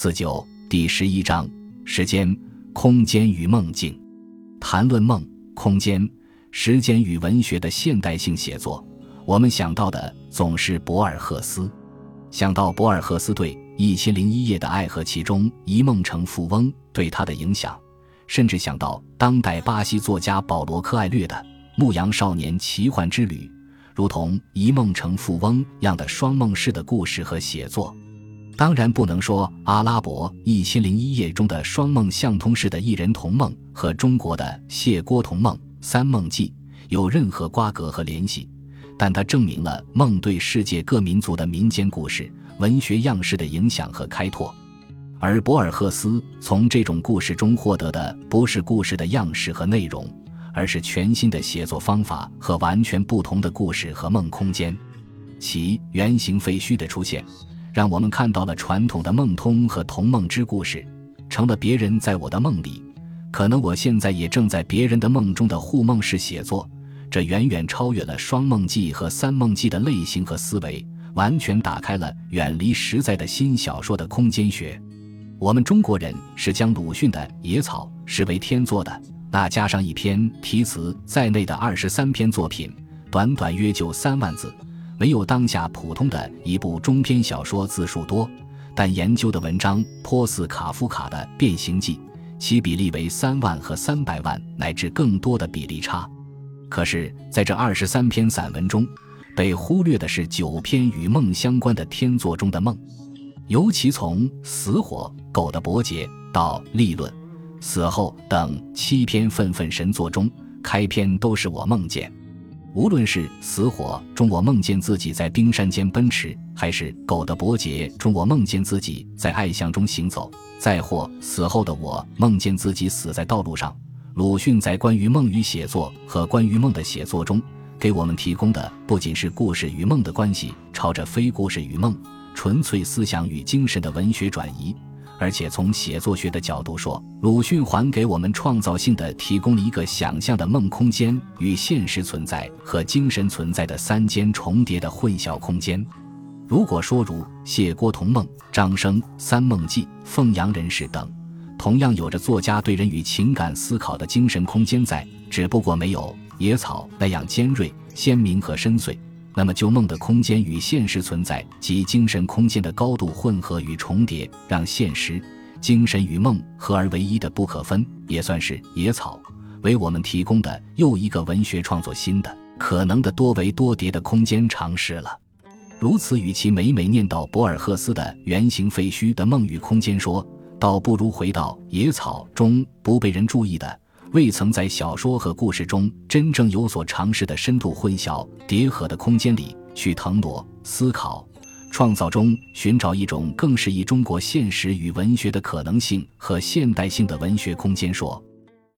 四九第十一章：时间、空间与梦境。谈论梦、空间、时间与文学的现代性写作，我们想到的总是博尔赫斯。想到博尔赫斯对《一千零一夜》的爱和其中一梦成富翁对他的影响，甚至想到当代巴西作家保罗·科艾略的《牧羊少年奇幻之旅》，如同《一梦成富翁》样的双梦式的故事和写作。当然不能说阿拉伯一千零一夜中的双梦相通式的一人同梦和中国的谢郭同梦三梦记有任何瓜葛和联系，但它证明了梦对世界各民族的民间故事文学样式的影响和开拓，而博尔赫斯从这种故事中获得的不是故事的样式和内容，而是全新的写作方法和完全不同的故事和梦空间，其原型废墟的出现。让我们看到了传统的梦通和同梦之故事，成了别人在我的梦里，可能我现在也正在别人的梦中的互梦式写作。这远远超越了双梦记和三梦记的类型和思维，完全打开了远离实在的新小说的空间学。我们中国人是将鲁迅的《野草》视为天作的，那加上一篇题词在内的二十三篇作品，短短约就三万字。没有当下普通的一部中篇小说字数多，但研究的文章颇似卡夫卡的《变形记》，其比例为三万和三百万乃至更多的比例差。可是，在这二十三篇散文中，被忽略的是九篇与梦相关的天作中的梦，尤其从《死火》《狗的伯杰》到《立论》《死后》等七篇愤愤神作中，开篇都是我梦见。无论是死火中我梦见自己在冰山间奔驰，还是狗的伯杰中我梦见自己在爱巷中行走，再或死后的我梦见自己死在道路上，鲁迅在关于梦与写作和关于梦的写作中，给我们提供的不仅是故事与梦的关系朝着非故事与梦、纯粹思想与精神的文学转移。而且从写作学的角度说，鲁迅还给我们创造性的提供了一个想象的梦空间与现实存在和精神存在的三间重叠的混淆空间。如果说如谢郭同梦、张生三梦记、凤阳人士等，同样有着作家对人与情感思考的精神空间在，只不过没有野草那样尖锐、鲜明和深邃。那么，就梦的空间与现实存在及精神空间的高度混合与重叠，让现实、精神与梦合而为一的不可分，也算是野草为我们提供的又一个文学创作新的可能的多维多叠的空间尝试了。如此，与其每每念叨博尔赫斯的原型废墟的梦与空间说，倒不如回到野草中不被人注意的。未曾在小说和故事中真正有所尝试的深度混淆叠合的空间里去腾挪、思考、创造中寻找一种更适宜中国现实与文学的可能性和现代性的文学空间说。